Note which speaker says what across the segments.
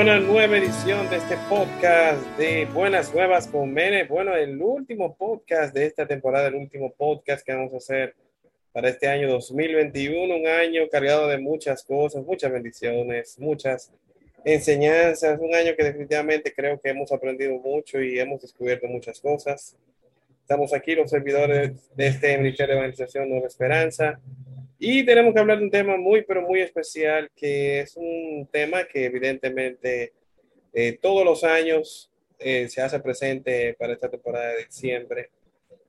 Speaker 1: Una nueva edición de este podcast de Buenas Nuevas con Mene. Bueno, el último podcast de esta temporada, el último podcast que vamos a hacer para este año 2021, un año cargado de muchas cosas, muchas bendiciones, muchas enseñanzas, un año que definitivamente creo que hemos aprendido mucho y hemos descubierto muchas cosas. Estamos aquí los servidores de este Ministerio de Evangelización Nueva Esperanza y tenemos que hablar de un tema muy, pero muy especial, que es un tema que evidentemente eh, todos los años eh, se hace presente para esta temporada de diciembre.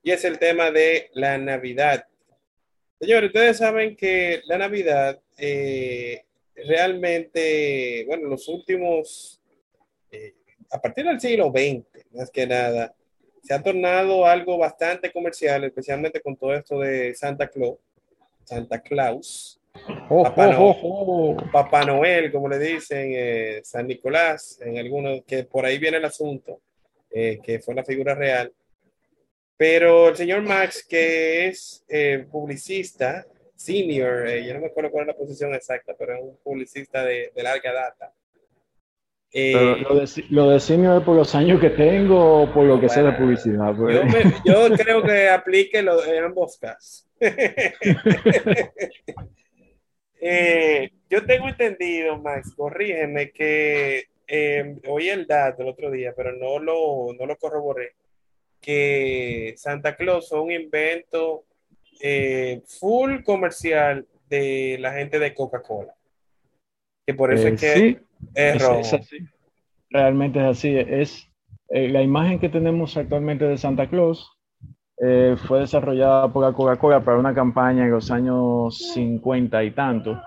Speaker 1: Y es el tema de la Navidad. Señores, ustedes saben que la Navidad eh, realmente, bueno, los últimos, a partir del siglo XX, más que nada, se ha tornado algo bastante comercial, especialmente con todo esto de Santa Claus Santa Claus, Papá, Noel, como le dicen, eh, San Nicolás, en algunos, que por ahí viene el asunto, eh, que fue la figura real. Pero el señor Max, que es eh, publicista, senior, yo no me acuerdo cuál es la posición exacta, pero es un publicista de, larga data.
Speaker 2: Lo, de, senior es por los años que tengo o por lo que sé de publicidad.
Speaker 1: Pues. Yo, creo que aplique lo, en ambos casos. Eh, yo tengo entendido, Max, corrígeme, que eh, oí el dato el otro día, pero no lo, no lo corroboré, que Santa Claus fue un invento eh, full comercial de la gente de Coca-Cola. Que por eso es que
Speaker 2: es, así. Realmente es así. Es la imagen que tenemos actualmente de Santa Claus eh, fue desarrollada por la Coca-Cola para una campaña en los años 50 y tanto.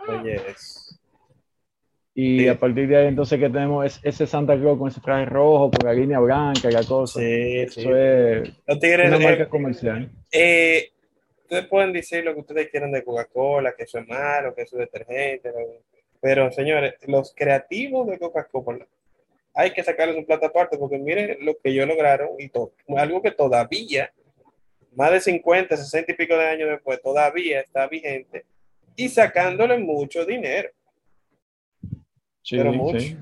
Speaker 2: Y a partir de ahí entonces que tenemos es, ese Santa Claus con ese traje rojo, con la línea blanca y la cosa. Sí, Eso es una marca comercial.
Speaker 1: Eh, ustedes pueden decir lo que ustedes quieran de Coca-Cola, que eso es malo, que eso es detergente, pero señores, los creativos de Coca-Cola hay que sacarles un plato aparte porque miren lo que ellos lograron y todo, algo que todavía más de 50, 60 y pico de años después, todavía está vigente y sacándole mucho dinero. pero mucho.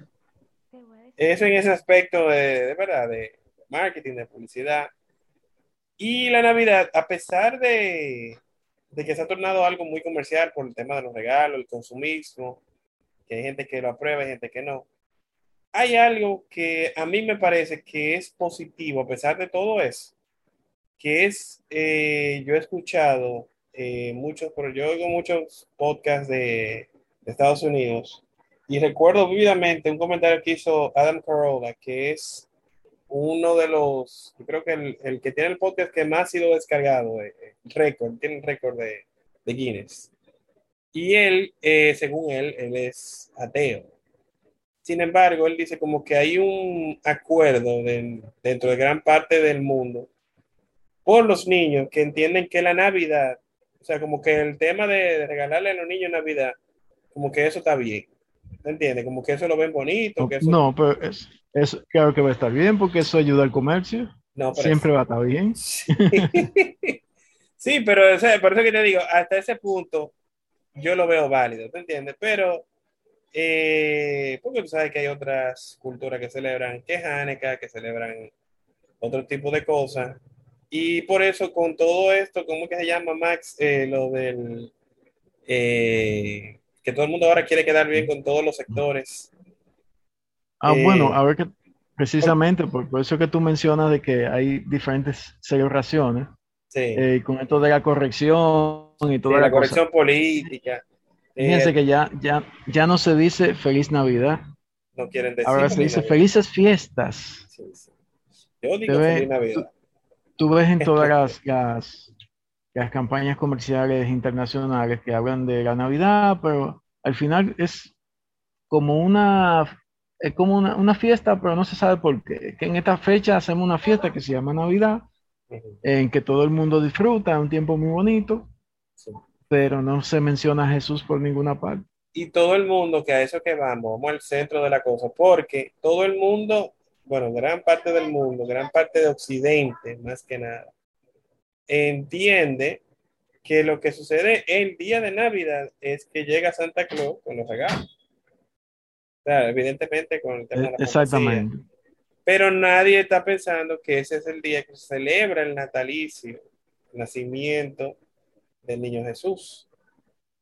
Speaker 1: Eso en ese aspecto de, verdad, de marketing, de publicidad. Y la Navidad, a pesar de, de, que se ha tornado algo muy comercial por el tema de los regalos, el consumismo, hay gente que lo aprueba y gente que no, hay algo que a mí me parece que es positivo a pesar de todo eso que es, eh, yo he escuchado eh, muchos, pero yo oigo muchos podcasts de, Estados Unidos y recuerdo vividamente un comentario que hizo Adam Carolla, que es uno de los, creo que el, que tiene el podcast que más ha sido descargado, eh, récord, tiene un récord de, de, Guinness. Y él, según él, él es ateo. Sin embargo, él dice como que hay un acuerdo dentro de gran parte del mundo por los niños que entienden que la Navidad, o sea, como que el tema de, regalarle a los niños Navidad, como que eso está bien. ¿Entiendes? Como que eso lo ven bonito. Que
Speaker 2: No, pero es, es, claro que va a estar bien porque eso ayuda al comercio. No, Siempre va a estar bien.
Speaker 1: Sí, pero por eso que te digo, hasta ese punto yo lo veo válido, ¿te entiendes? Pero, eh, porque tú sabes que hay otras culturas que celebran que Hanukkah, que celebran otro tipo de cosas, y por eso con todo esto, ¿cómo que se llama Max? Eh, lo del... Eh, que todo el mundo ahora quiere quedar bien con todos los sectores.
Speaker 2: Ah, bueno, eh, a ver que precisamente por, eso que tú mencionas de que hay diferentes celebraciones. Sí. con esto de la corrección y toda
Speaker 1: la, corrección política.
Speaker 2: Fíjense que ya, ya, ya no se dice feliz Navidad.
Speaker 1: No quieren decir.
Speaker 2: Ahora se dice felices fiestas. Sí,
Speaker 1: Yo digo feliz Navidad
Speaker 2: tú ves en todas las, las, campañas comerciales internacionales que hablan de la Navidad, pero al final es como una, es como una, fiesta, pero no se sabe por qué. Que en esta fecha hacemos una fiesta que se llama Navidad, en que todo el mundo disfruta, un tiempo muy bonito, pero no se menciona a Jesús por ninguna parte.
Speaker 1: Y todo el mundo, que a eso que vamos, vamos al centro de la cosa, porque todo el mundo bueno, gran parte del mundo, gran parte de Occidente, más que nada, entiende que lo que sucede el día de Navidad es que llega Santa Claus con los regalos. evidentemente con el tema de la
Speaker 2: E, Exactamente.
Speaker 1: Pero nadie está pensando que ese es el día que se celebra el natalicio, el nacimiento del niño Jesús.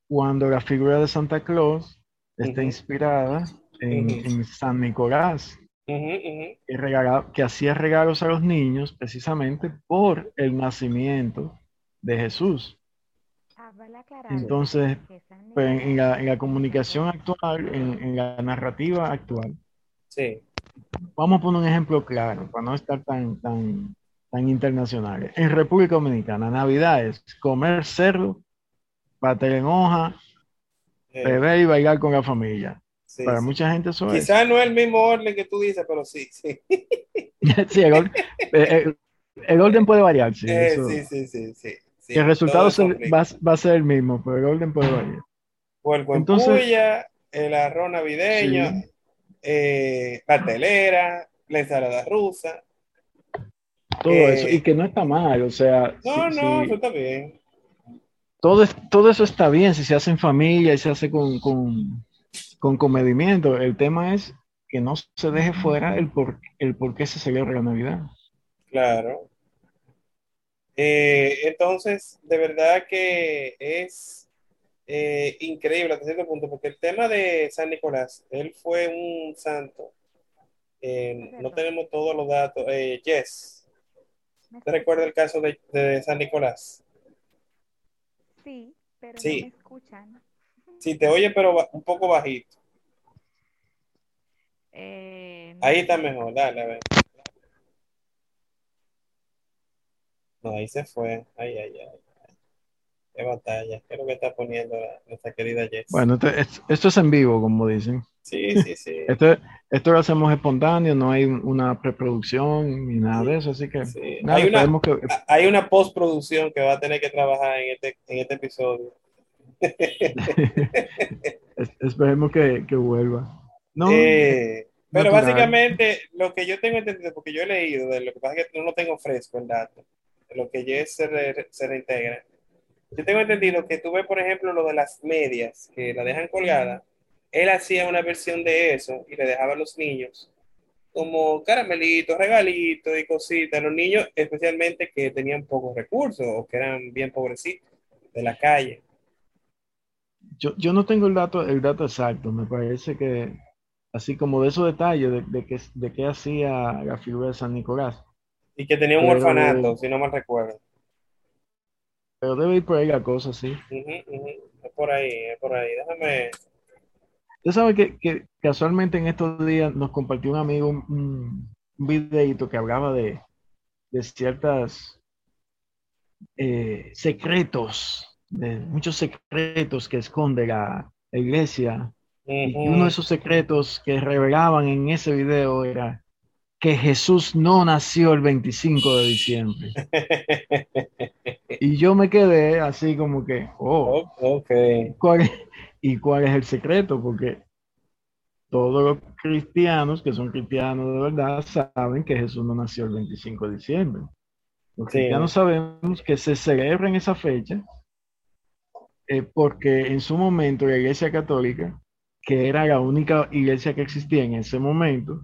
Speaker 2: Cuando la figura de Santa Claus está inspirada en, San Nicolás, que, regala- que hacía regalos a los niños precisamente por el nacimiento de Jesús. Entonces, Pues en, en la, en la comunicación actual, en, en la narrativa actual,
Speaker 1: Sí,
Speaker 2: vamos a poner un ejemplo claro para no estar tan, tan, tan internacionales. En República Dominicana, Navidad es comer cerdo, bater en hoja,
Speaker 1: eh,
Speaker 2: beber y bailar con la familia.
Speaker 1: sí,
Speaker 2: Para
Speaker 1: sí.
Speaker 2: mucha gente eso es.
Speaker 1: Quizás no es el mismo orden que tú dices, pero sí, sí.
Speaker 2: Sí, el, or- eh, el- el orden puede variar, sí,
Speaker 1: Eh,
Speaker 2: eso.
Speaker 1: sí, sí, sí, sí,
Speaker 2: el resultado se- va, va a ser el mismo, pero el orden puede variar.
Speaker 1: En
Speaker 2: Entonces-
Speaker 1: puya, el arroz navideño. Eh, la telera, la ensalada rusa.
Speaker 2: Todo
Speaker 1: Eh,
Speaker 2: eso, y que no está mal, o sea,
Speaker 1: No,
Speaker 2: si-
Speaker 1: no,
Speaker 2: si-
Speaker 1: eso está bien.
Speaker 2: todo, todo eso está bien si se hace en familia y se hace con, con, con comedimiento. El tema es que no se deje fuera el por, el por qué se celebra la Navidad.
Speaker 1: Claro. Eh, entonces, de verdad que es eh, increíble hasta cierto punto, porque el tema de San Nicolás, él fue un santo. eh, no tenemos todos los datos. Eh, Jess, ¿te recuerdas el caso de, de San Nicolás?
Speaker 3: Sí, pero
Speaker 1: Sí.
Speaker 3: no me escuchan.
Speaker 1: Si te oye, pero un poco bajito.
Speaker 3: Eh, no
Speaker 1: Ahí está mejor, dale, a ver. No, ahí se fue. Ay, ay, ay. Qué batalla. ¿Qué es lo que está poniendo la- nuestra querida Jess?
Speaker 2: Bueno, esto, es- esto es en vivo, como dicen.
Speaker 1: Sí, sí, sí.
Speaker 2: Esto, esto lo hacemos espontáneo, no hay una preproducción ni nada de eso, así que
Speaker 1: Sí.
Speaker 2: nada,
Speaker 1: Hay una,
Speaker 2: que,
Speaker 1: hay una postproducción que va a tener que trabajar en este, en este episodio.
Speaker 2: es- esperemos que, que vuelva. No,
Speaker 1: Eh, pero básicamente lo que yo tengo entendido, porque yo he leído, de lo que pasa es que no lo tengo fresco el dato, de lo que Jess se, re- se reintegra. Yo tengo entendido que tú ves, por ejemplo, lo de las medias, que la dejan colgada. Él hacía una versión de eso y le dejaba a los niños como caramelitos, regalitos y cositas. Los niños, especialmente que tenían pocos recursos o que eran bien pobrecitos de la calle.
Speaker 2: Yo, yo no tengo el dato, el dato exacto, me parece que así como de esos detalles de, de qué de qué hacía la figura de San Nicolás,
Speaker 1: Y que tenían un
Speaker 2: Pero-
Speaker 1: orfanato, si no mal recuerdo.
Speaker 2: Pero debe ir por ahí la cosa, sí.
Speaker 1: Ujú, ujú. Es por ahí, es por ahí. Déjame.
Speaker 2: Usted sabe que, que casualmente en estos días nos compartió un amigo un, un videito que hablaba de, de ciertas eh, secretos, de muchos secretos que esconde la, la iglesia. Y uno de esos secretos que revelaban en ese video era que Jesús no nació el 25 de diciembre. Y yo me quedé así como que, oh,
Speaker 1: O- Ok.
Speaker 2: ¿cuál es- ¿y cuál es el secreto? Porque todos los cristianos que son cristianos de verdad saben que Jesús no nació el 25 de diciembre. Los
Speaker 1: Sí.
Speaker 2: cristianos sabemos que se celebra en esa fecha eh, porque en su momento la Iglesia Católica, que era la única iglesia que existía en ese momento,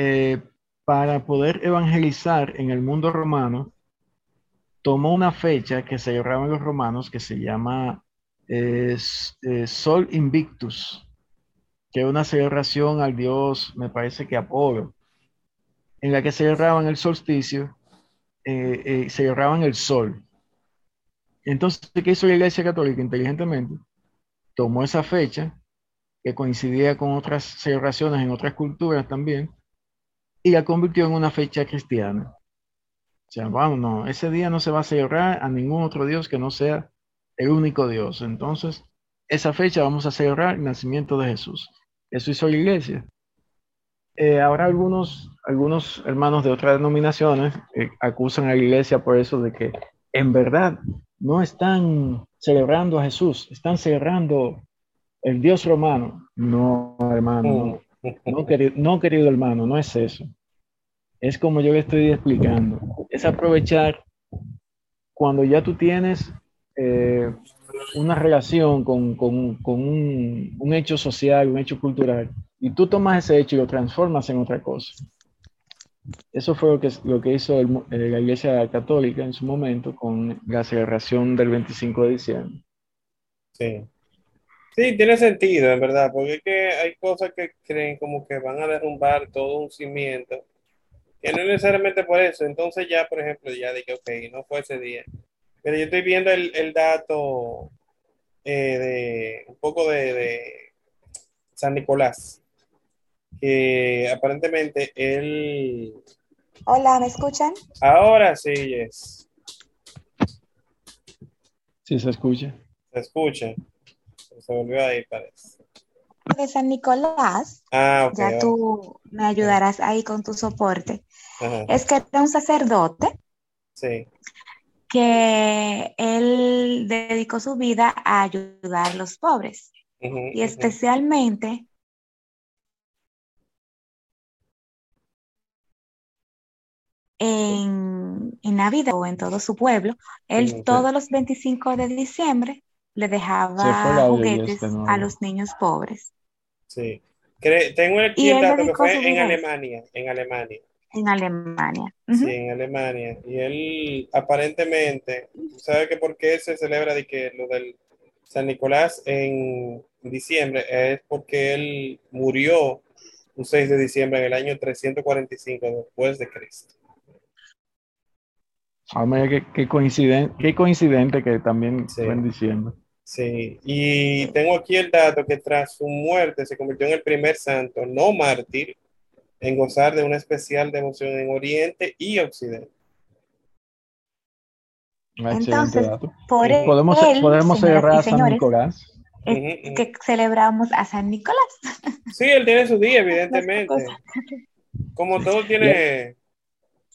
Speaker 2: eh, para poder evangelizar en el mundo romano, tomó una fecha que celebraban los romanos que se llama eh, Sol Invictus, que es una celebración al dios, me parece que Apolo, en la que celebraban el solsticio, eh, eh, celebraban el sol. Entonces, ¿qué hizo la Iglesia Católica inteligentemente? Tomó esa fecha, que coincidía con otras celebraciones en otras culturas también, y la convirtió en una fecha cristiana. O sea, vamos, no, ese día no se va a celebrar a ningún otro Dios que no sea el único Dios. Entonces, esa fecha vamos a celebrar el nacimiento de Jesús. Eso hizo la iglesia. Eh, ahora algunos, algunos hermanos de otras denominaciones eh, acusan a la iglesia por eso de que en verdad no están celebrando a Jesús, están celebrando el Dios romano. No, hermano, no. No, querido, no, querido hermano, no es eso. Es como yo le estoy explicando. Es aprovechar cuando ya tú tienes eh, una relación con, con, un, hecho social, un hecho cultural, y tú tomas ese hecho y lo transformas en otra cosa. Eso fue lo que, lo que hizo el, eh, la Iglesia Católica en su momento con la celebración del 25 de diciembre.
Speaker 1: Sí. Sí, tiene sentido, en verdad, porque hay cosas que creen como que van a derrumbar todo un cimiento, que no necesariamente por eso. Entonces ya, por ejemplo, ya dije, ok, no fue ese día. Pero yo estoy viendo el, el dato eh, de un poco de, de, San Nicolás, que aparentemente él...
Speaker 4: Hola, ¿me escuchan?
Speaker 1: Ahora sí, yes.
Speaker 2: Sí, se escucha.
Speaker 1: Se escucha. Se volvió ahí, parece.
Speaker 4: De San Nicolás,
Speaker 1: ah, okay,
Speaker 4: ya tú me ayudarás ahí con tu soporte. Ajá. Es que era un sacerdote
Speaker 1: sí.
Speaker 4: que él dedicó su vida a ayudar a los pobres.
Speaker 1: Uh -huh,
Speaker 4: y especialmente en, en, Navidad o en todo su pueblo, él
Speaker 1: Sí,
Speaker 4: todos los 25 de diciembre le dejaba juguetes
Speaker 2: este
Speaker 4: a los niños pobres
Speaker 1: Sí. Tengo aquí
Speaker 4: y
Speaker 1: el
Speaker 4: él
Speaker 1: dato que fue en Alemania, en Alemania.
Speaker 4: en Alemania.
Speaker 1: Sí, en Alemania. Y él aparentemente, ¿sabe que por qué se celebra de que lo del San Nicolás en diciembre? Es porque él murió un 6 de diciembre en el año 345 después de Cristo.
Speaker 2: Ah, mira, qué, qué coincidente, qué coincidente que también
Speaker 1: Sí.
Speaker 2: fue en diciembre.
Speaker 1: Sí, y tengo aquí el dato que tras su muerte se convirtió en el primer santo no mártir en gozar de una especial devoción en Oriente y Occidente.
Speaker 2: Ah,
Speaker 4: Entonces,
Speaker 2: dato.
Speaker 4: por
Speaker 1: Ujú.
Speaker 2: Podemos, podemos celebrar a San
Speaker 4: señores,
Speaker 2: Nicolás.
Speaker 4: es
Speaker 1: ujú.
Speaker 4: que celebramos a San Nicolás.
Speaker 1: Sí, él tiene su día, evidentemente. Como todo tiene,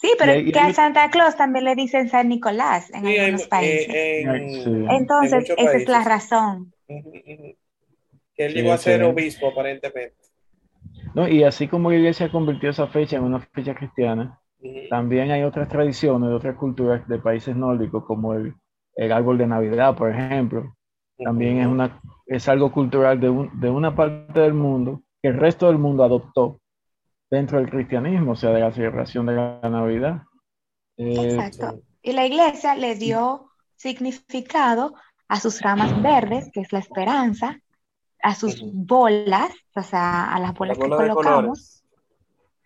Speaker 4: Sí, pero
Speaker 2: Y- y-
Speaker 4: que a Santa Claus también le dicen San Nicolás en
Speaker 1: sí,
Speaker 4: algunos países.
Speaker 1: eh, en,
Speaker 2: Sí.
Speaker 1: en
Speaker 4: Entonces,
Speaker 1: muchos
Speaker 4: esa es la
Speaker 1: países.
Speaker 4: razón.
Speaker 1: Que él
Speaker 2: Sí,
Speaker 1: llegó a ser
Speaker 2: excelente.
Speaker 1: obispo, aparentemente.
Speaker 2: ¿no? Y así como la iglesia convirtió esa fecha en una fecha cristiana,
Speaker 1: Ujú.
Speaker 2: también hay otras tradiciones de otras culturas de países nórdicos, como el, el árbol de Navidad, por ejemplo. También es, una, es algo cultural de, un- de una parte del mundo que el resto del mundo adoptó dentro del cristianismo, o sea, de la celebración de la Navidad. Eh,
Speaker 4: Exacto. Y la iglesia le dio significado a sus ramas verdes, que es la esperanza, a sus bolas, o sea, a las
Speaker 1: La
Speaker 4: bolas que
Speaker 1: bola de
Speaker 4: colocamos,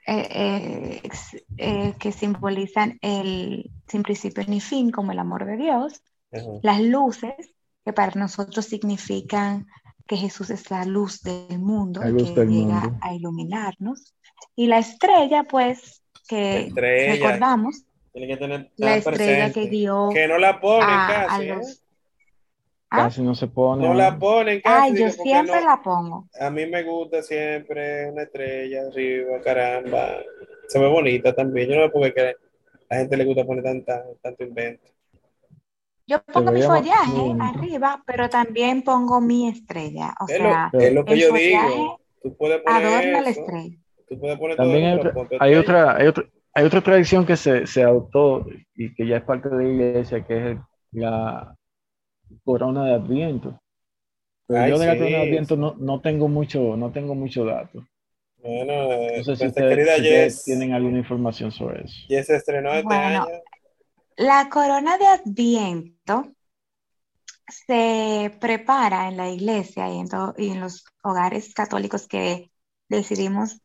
Speaker 4: eh, eh, eh, que simbolizan el sin principio ni fin, como el amor de Dios,
Speaker 1: Ujú.
Speaker 4: las luces, que para nosotros significan que Jesús es la luz del mundo
Speaker 2: La luz
Speaker 4: que
Speaker 2: del
Speaker 4: llega
Speaker 2: mundo.
Speaker 4: a iluminarnos. Y la estrella, pues, que
Speaker 1: Estrella.
Speaker 4: recordamos,
Speaker 1: Tiene que tener
Speaker 4: la estrella que guió
Speaker 1: Que no la ponen
Speaker 4: a, a
Speaker 1: casi, ¿eh?
Speaker 4: los... ¿Ah?
Speaker 2: Casi no se pone.
Speaker 1: No la ponen casi.
Speaker 4: Ay, yo
Speaker 1: porque
Speaker 4: siempre
Speaker 1: no-
Speaker 4: la pongo.
Speaker 1: A mí me gusta siempre una estrella arriba, caramba. Se ve bonita también. Yo no sé por qué a la gente le gusta poner tanta, tanto invento.
Speaker 4: Yo pongo mi follaje arriba, pero también pongo mi estrella. O
Speaker 1: Es
Speaker 4: sea,
Speaker 1: lo, es lo que
Speaker 4: el
Speaker 1: yo digo. Tú puedes poner
Speaker 4: adorna la estrella.
Speaker 1: Tú puedes poner todo
Speaker 2: También hay otra, hay otra, hay otra, hay otra tradición que se, se adoptó y que ya es parte de la iglesia, que es el- la corona de Adviento. Pero
Speaker 1: Ay,
Speaker 2: yo de la
Speaker 1: sí,
Speaker 2: corona de Adviento
Speaker 1: sí.
Speaker 2: no, no tengo mucho, no tengo mucho dato.
Speaker 1: Bueno, eh,
Speaker 2: No sé si ustedes,
Speaker 1: querida
Speaker 2: si ustedes
Speaker 1: Jess,
Speaker 2: tienen alguna información sobre eso.
Speaker 1: Jess se estrenó este
Speaker 4: Bueno,
Speaker 1: año.
Speaker 4: La corona de Adviento se prepara en la iglesia y en, to- y en los hogares católicos que decidimos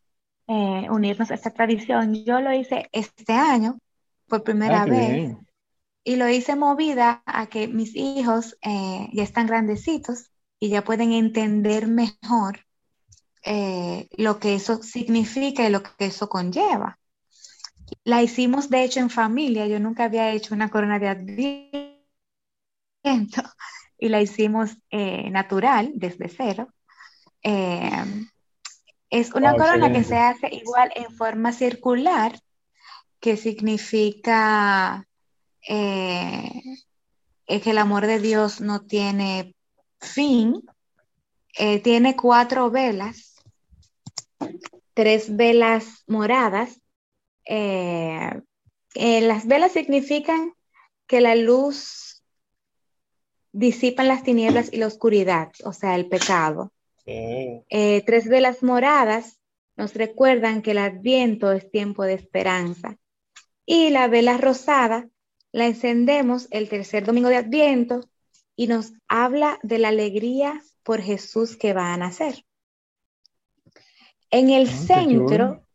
Speaker 4: eh, unirnos a esta tradición. Yo lo hice este año por primera
Speaker 2: Ah,
Speaker 4: vez
Speaker 2: bien.
Speaker 4: y lo hice movida a que mis hijos eh, ya están grandecitos y ya pueden entender mejor eh, lo que eso significa y lo que eso conlleva. La hicimos de hecho en familia, yo nunca había hecho una corona de adviento y la hicimos eh, natural, desde cero. Eh, es una
Speaker 2: Wow,
Speaker 4: corona que se hace igual en forma circular, que significa eh, que el amor de Dios no tiene fin. Eh, tiene cuatro velas, tres velas moradas. Eh, las velas significan que la luz disipan las tinieblas y la oscuridad, o sea, el pecado. Eh, tres velas moradas nos recuerdan que el adviento es tiempo de esperanza. Y la vela rosada la encendemos el tercer domingo de adviento y nos habla de la alegría por Jesús que va a nacer. En el ah, centro,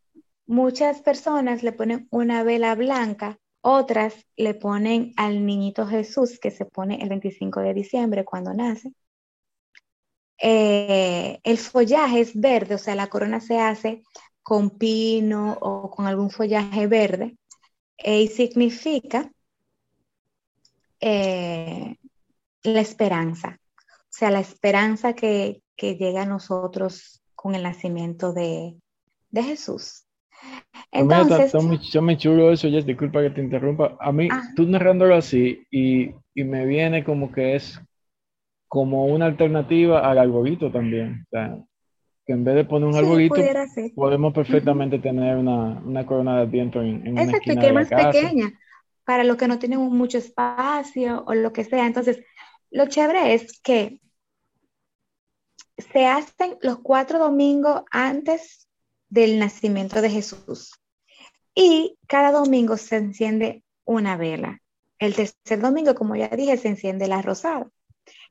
Speaker 4: muchas personas le ponen una vela blanca, otras le ponen al niñito Jesús que se pone el 25 de diciembre cuando nace. Eh, el follaje es verde, o sea, la corona se hace con pino o con algún follaje verde eh, y significa eh, la esperanza, o sea, la esperanza que, que llega a nosotros con el nacimiento de, Jesús.
Speaker 2: Entonces, está, muy, chulo eso, Jess, disculpa que te interrumpa. A mí, ah. tú narrándolo así y, me viene como que es como una alternativa al arbolito también. O sea, que en vez de poner un arbolito, podemos perfectamente tener una, corona de viento en, en
Speaker 4: Exacto, y que es más pequeña, para los que no tienen mucho espacio o lo que sea. Entonces, lo chévere es que se hacen los cuatro domingos antes del nacimiento de Jesús. Y cada domingo se enciende una vela. El tercer domingo, como ya dije, se enciende la rosada.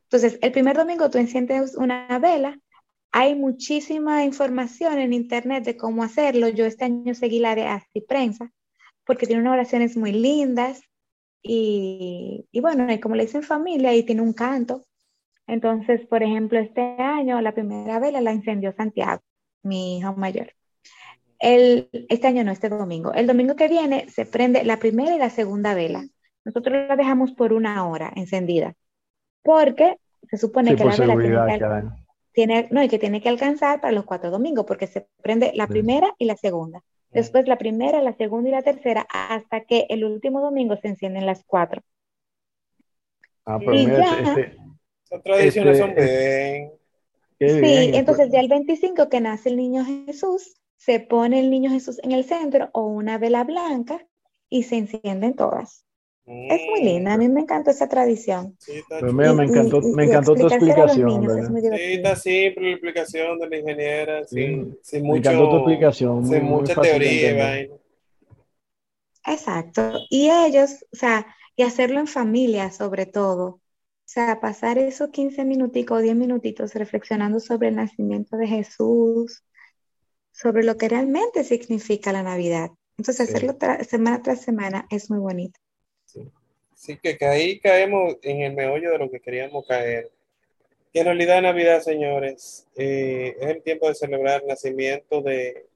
Speaker 4: Entonces, el primer domingo tú enciendes una vela. Hay muchísima información en internet de cómo hacerlo. Yo este año seguí la de Así Prensa, porque tiene unas oraciones muy lindas. Y, y bueno, y como le dicen familia, y tiene un canto. Entonces, por ejemplo, este año la primera vela la incendió Santiago, mi hijo mayor. El, este año no, este domingo. El domingo que viene se prende la primera y la segunda vela. Nosotros la dejamos por una hora encendida, porque se supone que la vela tiene que, no, y que tiene que alcanzar para los cuatro domingos, porque se prende la primera y la segunda. Después la primera, la segunda y la tercera, hasta que el último domingo se encienden las cuatro.
Speaker 2: Ah, pero mira, este,
Speaker 1: las tradiciones son este,
Speaker 4: bien. Sí, entonces ya el 25 que nace el niño Jesús, se pone el niño Jesús en el centro o una vela blanca y se encienden todas. Es muy linda, a mí me encantó esa tradición.
Speaker 2: Sí, me encantó, me encantó tu explicación.
Speaker 1: sí, está simple la explicación de la ingeniera, sin, sin mucho,
Speaker 2: me encantó tu explicación.
Speaker 1: Sin mucha teoría.
Speaker 4: Exacto. Y ellos, o sea, y hacerlo en familia sobre todo. O sea, pasar esos 15 minuticos, 10 minutitos reflexionando sobre el nacimiento de Jesús, sobre lo que realmente significa la Navidad. Entonces, hacerlo semana tras semana es muy bonito.
Speaker 1: Sí. que, ahí caemos en el meollo de lo que queríamos caer. Que en realidad Navidad, señores, eh, es el tiempo de celebrar el nacimiento de,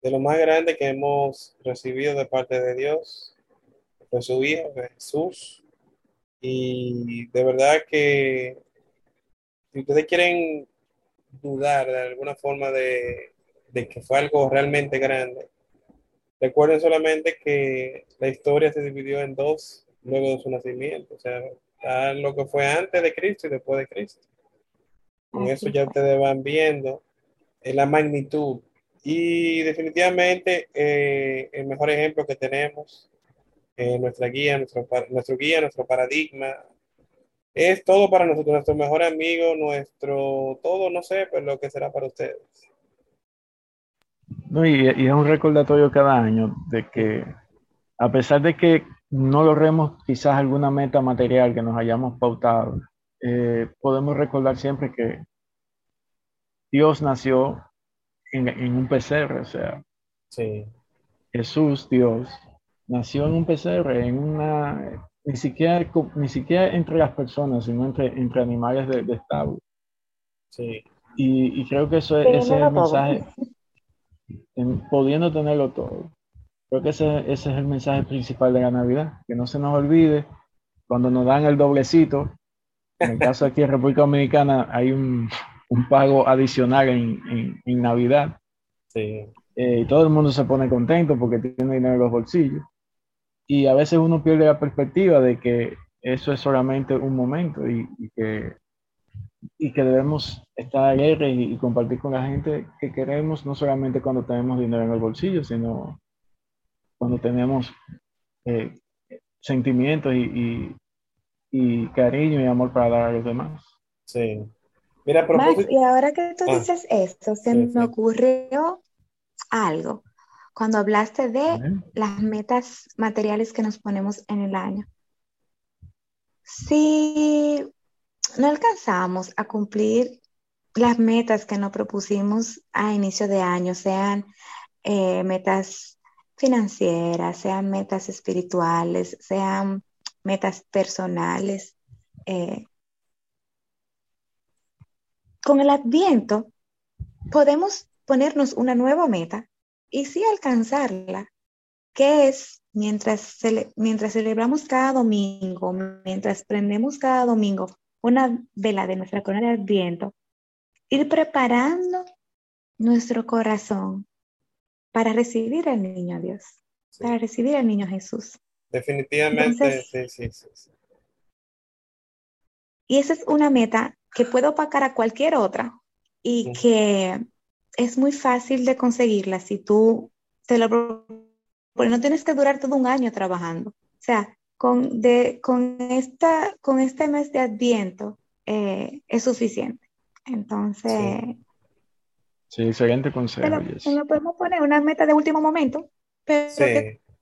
Speaker 1: de lo más grande que hemos recibido de parte de Dios, de su Hijo, Jesús, y de verdad que si ustedes quieren dudar de alguna forma de, que fue algo realmente grande, recuerden solamente que la historia se dividió en dos luego de su nacimiento. O sea, lo que fue antes de Cristo y después de Cristo. Con eso ya ustedes van viendo eh, la magnitud. Y definitivamente eh, el mejor ejemplo que tenemos eh, nuestra guía, nuestro, nuestro guía, nuestro paradigma. Es todo para nosotros, nuestro mejor amigo, nuestro todo, no sé, pero lo que será para ustedes.
Speaker 2: No, y, es un recordatorio cada año de que a pesar de que no logremos quizás alguna meta material que nos hayamos pautado, eh, podemos recordar siempre que Dios nació en, en un PCR, o sea,
Speaker 1: sí.
Speaker 2: Jesús, Dios, nació en un PCR, en una, ni siquiera, ni siquiera entre las personas, sino entre, entre animales de, de establo.
Speaker 1: Sí.
Speaker 2: Y, creo que eso, ese es el mensaje, pudiendo tenerlo todo. Creo que ese, ese es el mensaje principal de la Navidad, que no se nos olvide cuando nos dan el doblecito. En el caso aquí en República Dominicana hay un, un pago adicional en, en, en Navidad.
Speaker 1: Sí.
Speaker 2: Eh, y todo el mundo se pone contento porque tiene dinero en los bolsillos. Y a veces uno pierde la perspectiva de que eso es solamente un momento y, que, y que debemos estar alegres y, compartir con la gente que queremos, no solamente cuando tenemos dinero en el bolsillo, sino cuando tenemos eh, sentimientos y, y cariño y amor para dar a los demás.
Speaker 1: Sí. Mira, a
Speaker 4: Max,
Speaker 1: propósito,
Speaker 4: y ahora que tú
Speaker 1: Ah,
Speaker 4: dices esto, se
Speaker 1: sí,
Speaker 4: me
Speaker 1: sí.
Speaker 4: ocurrió algo cuando hablaste de las metas materiales que nos ponemos en el año. Si no alcanzamos a cumplir las metas que nos propusimos a inicio de año, sean eh, metas financieras, sean metas espirituales, sean metas personales, eh, con el Adviento podemos ponernos una nueva meta y sí alcanzarla, que es mientras, mientras celebramos cada domingo, mientras prendemos cada domingo una vela de nuestra corona de Adviento, ir preparando nuestro corazón para recibir al niño Dios,
Speaker 1: Sí.
Speaker 4: para recibir al niño Jesús.
Speaker 1: definitivamente,
Speaker 4: Entonces-
Speaker 1: sí, sí, sí.
Speaker 4: Y esa es una meta que puede opacar a cualquier otra y que es muy fácil de conseguirla si tú te lo propones. No tienes que durar todo un año trabajando. O sea, con, de, con, esta, con este mes de Adviento eh, es suficiente. Entonces,
Speaker 2: Sí, excelente
Speaker 4: te
Speaker 2: consejo, Jess.
Speaker 4: te lo podemos poner una meta de último momento, pero que
Speaker 1: Sí.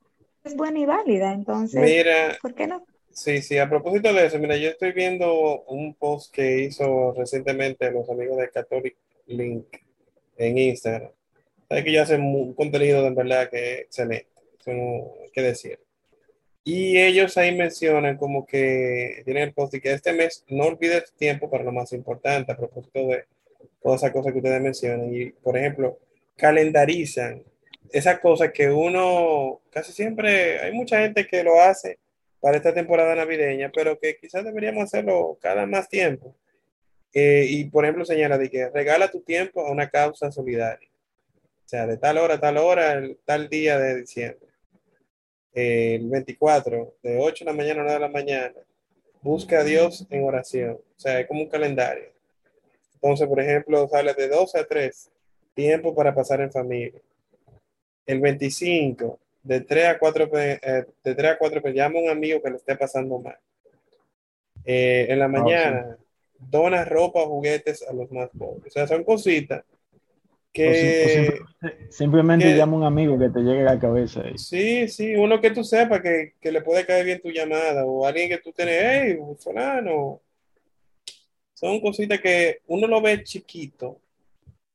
Speaker 4: es buena y válida. Entonces,
Speaker 1: Mira,
Speaker 4: ¿por qué no?
Speaker 1: sí, sí, a propósito de eso, mira, yo estoy viendo un post que hizo recientemente los amigos de Catholic Link en Instagram. Sabes que ellos hacen un contenido de verdad que es excelente, eso no hay que decir. Y ellos ahí mencionan como que tienen el post y que este mes no olvides tiempo para lo más importante, a propósito de todas esas cosas que ustedes mencionan. Y, por ejemplo, calendarizan esas cosas que uno, casi siempre, hay mucha gente que lo hace para esta temporada navideña, pero que quizás deberíamos hacerlo cada más tiempo. Eh, y, por ejemplo, señala de que regala tu tiempo a una causa solidaria. O sea, de tal hora a tal hora, tal día de diciembre. El 24, de 8 de la mañana a 9 de la mañana, busca a Dios en oración. O sea, es como un calendario. Entonces, por ejemplo, sale de 12 a 3, tiempo para pasar en familia. El 25, de 3 a 4, pe- eh, de 3 a 4, pues llama a un amigo que le esté pasando mal. Eh, en la mañana, dona ropa o juguetes a los más pobres. O sea, son cositas
Speaker 2: sim- o
Speaker 1: que,
Speaker 2: simplemente, simplemente
Speaker 1: que-
Speaker 2: llama a un amigo que te llegue a la cabeza. y-
Speaker 1: sí, sí, uno que tú sepas que, que le puede caer bien tu llamada o alguien que tú tienes, hey, fulano. Son cositas que uno lo ve chiquito,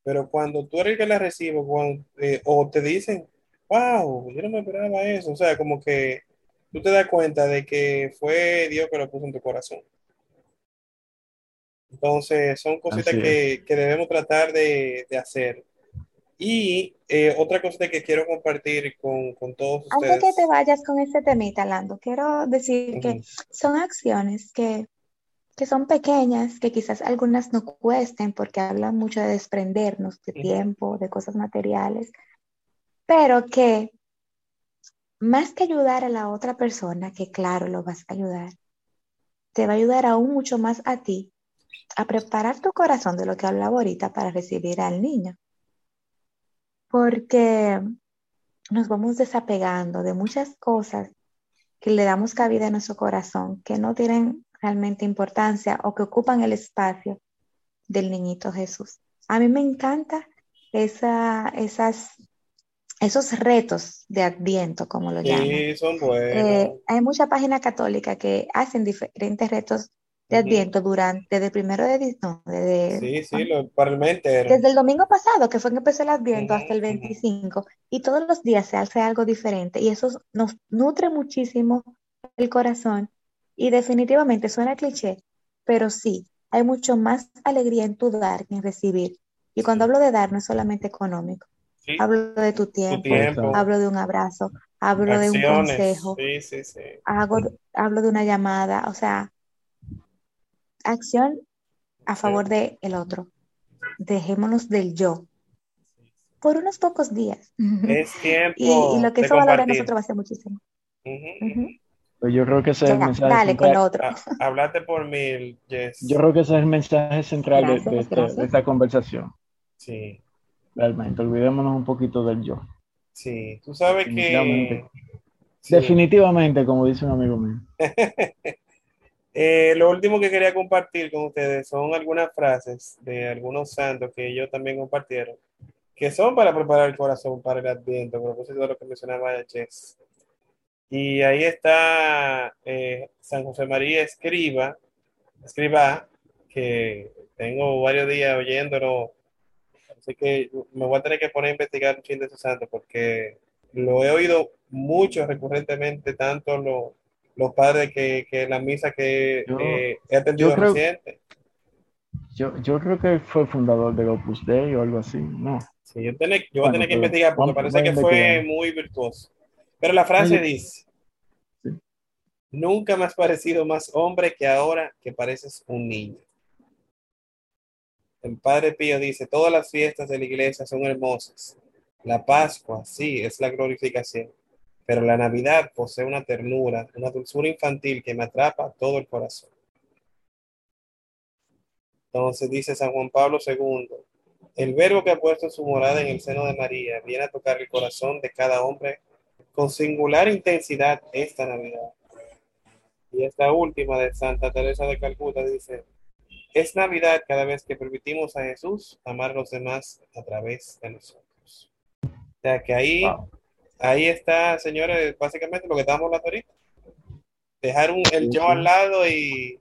Speaker 1: pero cuando tú eres el que la recibe cuando- eh, o te dicen, wow, yo no me esperaba eso, o sea, como que tú te das cuenta de que fue Dios que lo puso en tu corazón. Entonces, son cositas
Speaker 2: Así
Speaker 1: que, que debemos tratar de, de hacer. Y eh, otra cosita que quiero compartir con, con todos
Speaker 4: Antes que
Speaker 1: ustedes.
Speaker 4: te vayas con ese temita, Lando, quiero decir que
Speaker 1: Ujú,
Speaker 4: son acciones que, que son pequeñas, que quizás algunas no cuesten porque hablan mucho de desprendernos de tiempo, de cosas materiales, pero que más que ayudar a la otra persona, que claro, lo vas a ayudar, te va a ayudar aún mucho más a ti a preparar tu corazón de lo que hablaba ahorita para recibir al niño. Porque nos vamos desapegando de muchas cosas que le damos cabida a nuestro corazón, que no tienen realmente importancia o que ocupan el espacio del niñito Jesús. A mí me encanta esa, esas, esos retos de Adviento, como lo llaman.
Speaker 1: Sí, son
Speaker 4: Eh,
Speaker 1: buenos.
Speaker 4: hay muchas páginas católicas que hacen diferentes retos de. Adviento durante, desde el primero de, di- no, desde,
Speaker 1: Sí, sí, lo, para el
Speaker 4: desde el domingo pasado, que fue que empezó el Adviento, hasta el
Speaker 1: Ujú, ujú.
Speaker 4: 25, y todos los días se hace algo diferente, y eso nos nutre muchísimo el corazón, y definitivamente suena cliché, pero sí, hay mucho más alegría en tu dar que en recibir. Y cuando hablo de dar, no es solamente económico,
Speaker 1: sí,
Speaker 4: hablo de tu
Speaker 1: tu
Speaker 4: tiempo,
Speaker 1: tiempo,
Speaker 4: hablo de un abrazo, hablo de un consejo,
Speaker 1: Sí, sí, sí.
Speaker 4: hago, hablo de una llamada, o sea, acción a favor del otro. Dejémonos del yo. Por unos pocos días.
Speaker 1: Es
Speaker 4: Y, y
Speaker 1: tiempo
Speaker 4: lo que
Speaker 1: de
Speaker 4: eso valora nosotros va a ser muchísimo.
Speaker 2: Pues yo creo que ese es el mensaje
Speaker 4: dale con
Speaker 2: central.
Speaker 4: lo otro.
Speaker 1: Ah, Háblate por mil,
Speaker 2: Yo
Speaker 1: Jess.
Speaker 2: creo que ese es el mensaje central de, de
Speaker 4: Gracias,
Speaker 2: este- de
Speaker 4: gracias.
Speaker 2: esta conversación.
Speaker 1: Sí,
Speaker 2: Realmente, olvidémonos un poquito del yo.
Speaker 1: sí. Tú sabes
Speaker 2: Definitivamente.
Speaker 1: que... Sí.
Speaker 2: Definitivamente, como dice un amigo mío.
Speaker 1: Eh, lo último que quería compartir con ustedes son algunas frases de algunos santos que ellos también compartieron, que son para preparar el corazón para el adviento, a propósito de lo que mencionaba Jess. Y ahí está eh, San José María Escriba, Escriba, que tengo varios días oyéndolo, así que me voy a tener que poner a investigar un fin de ese santo, porque lo he oído mucho recurrentemente, tanto lo los padres que, que la misa que eh, he atendido yo creo, reciente.
Speaker 2: Yo, yo creo que fue fundador del Opus Dei o algo así, ¿no?
Speaker 1: Sí, yo, yo voy a tener que investigar porque parece que fue muy virtuoso. Pero la frase dice, nunca me has parecido más hombre que ahora que pareces un niño. El Padre Pío dice, todas las fiestas de la iglesia son hermosas. La Pascua, sí, es la glorificación pero la Navidad posee una ternura, una dulzura infantil que me atrapa todo el corazón. Entonces dice San Juan Pablo II, el verbo que ha puesto su morada en el seno de María viene a tocar el corazón de cada hombre con singular intensidad esta Navidad. Y esta última de Santa Teresa de Calcuta dice, es Navidad cada vez que permitimos a Jesús amar a los demás a través de nosotros. O sea que ahí ahí está, señores, básicamente lo que estamos hablando ahorita. Dejar un, el yo al lado y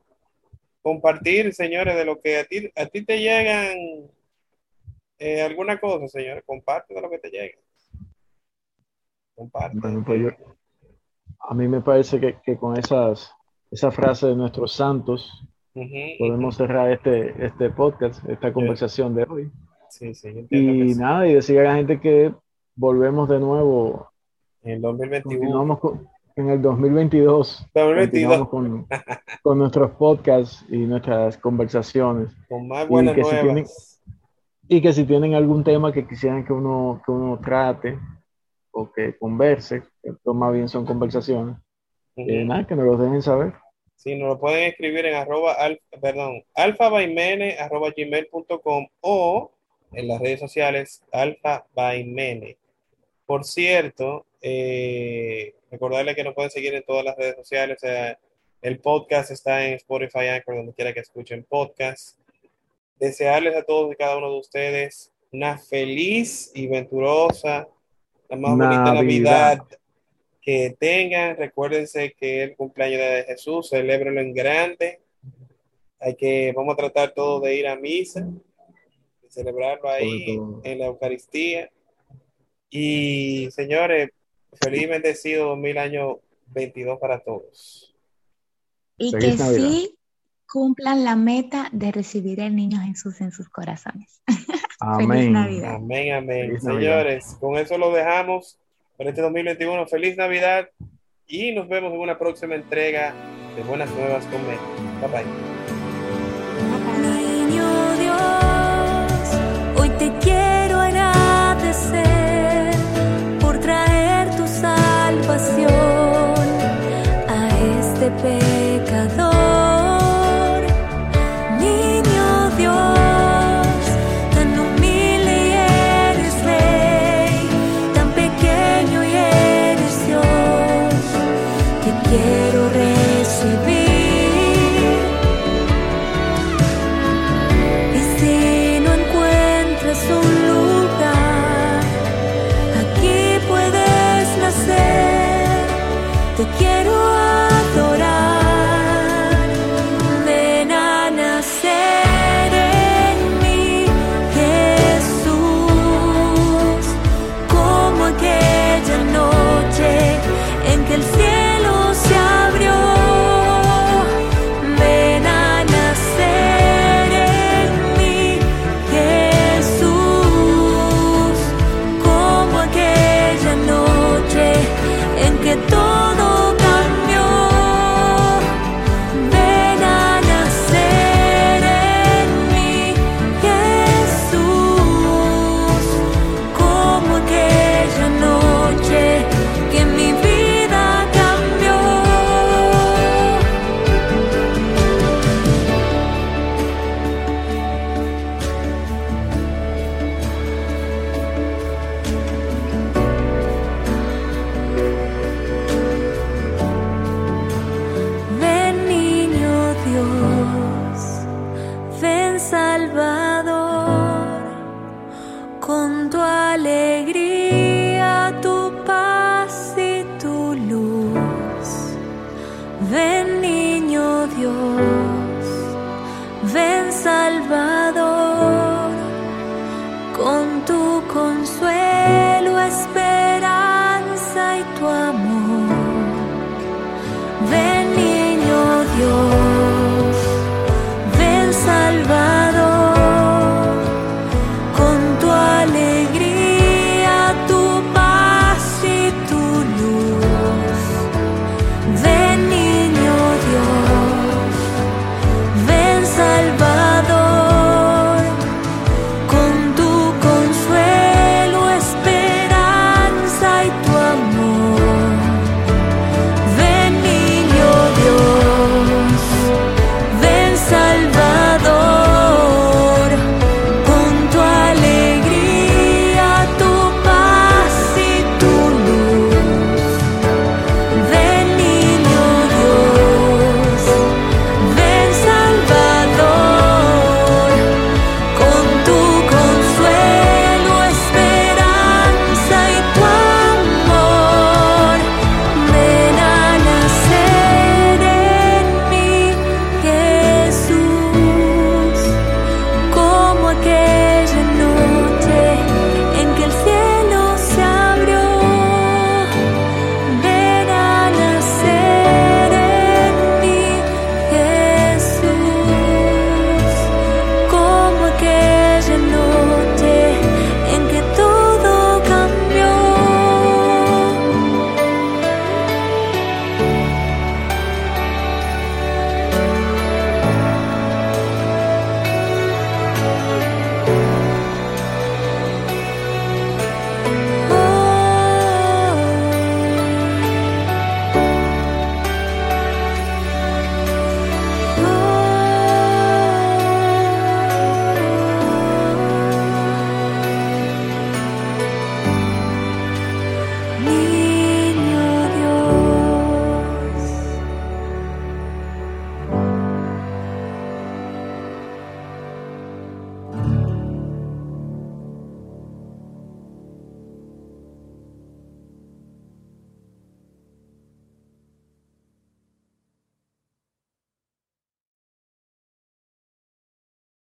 Speaker 1: compartir, señores, de lo que a ti, a ti te llegan eh, alguna cosa, señores. Comparte de lo que te llega. Comparte.
Speaker 2: Pues a mí me parece que, con esas, esa frase de nuestros santos podemos cerrar este, este podcast, esta conversación de hoy.
Speaker 1: Sí, sí,
Speaker 2: y nada, y decir a la gente que volvemos de nuevo
Speaker 1: en el 2021.
Speaker 2: en el 2022.
Speaker 1: 2022.
Speaker 2: Con, con, nuestros podcasts y nuestras conversaciones.
Speaker 1: Con más buenas y que, si tienen,
Speaker 2: y que si tienen algún tema que quisieran que uno, que uno trate o que converse, que más bien son conversaciones, eh, nada, que nos lo dejen saber.
Speaker 1: Sí, nos lo pueden escribir en arroba, perdón, alfabaimene arroba gmail.com o en las redes sociales alfabaimene. Por cierto, eh, recordarle que nos pueden seguir en todas las redes sociales. el podcast está en Spotify, Anchor, donde quiera que escuchen podcast. Desearles a todos y cada uno de ustedes una feliz y venturosa, la más bonita Navidad que tengan. Recuérdense que el cumpleaños de Jesús, celebrenlo en grande. Hay que, vamos a tratar todo de ir a misa, de celebrarlo ahí en la Eucaristía. Y señores, Feliz bendecido 2000 años 22 para todos.
Speaker 4: Y que sí cumplan la meta de recibir al niño Jesús en sus corazones.
Speaker 2: Amén.
Speaker 1: Amén, amén. Señores, con eso lo dejamos por este 2021. Feliz Navidad y nos vemos en una próxima entrega de Buenas Nuevas con Mel. Bye bye.
Speaker 5: te quiero agradecer por traer tu salvación.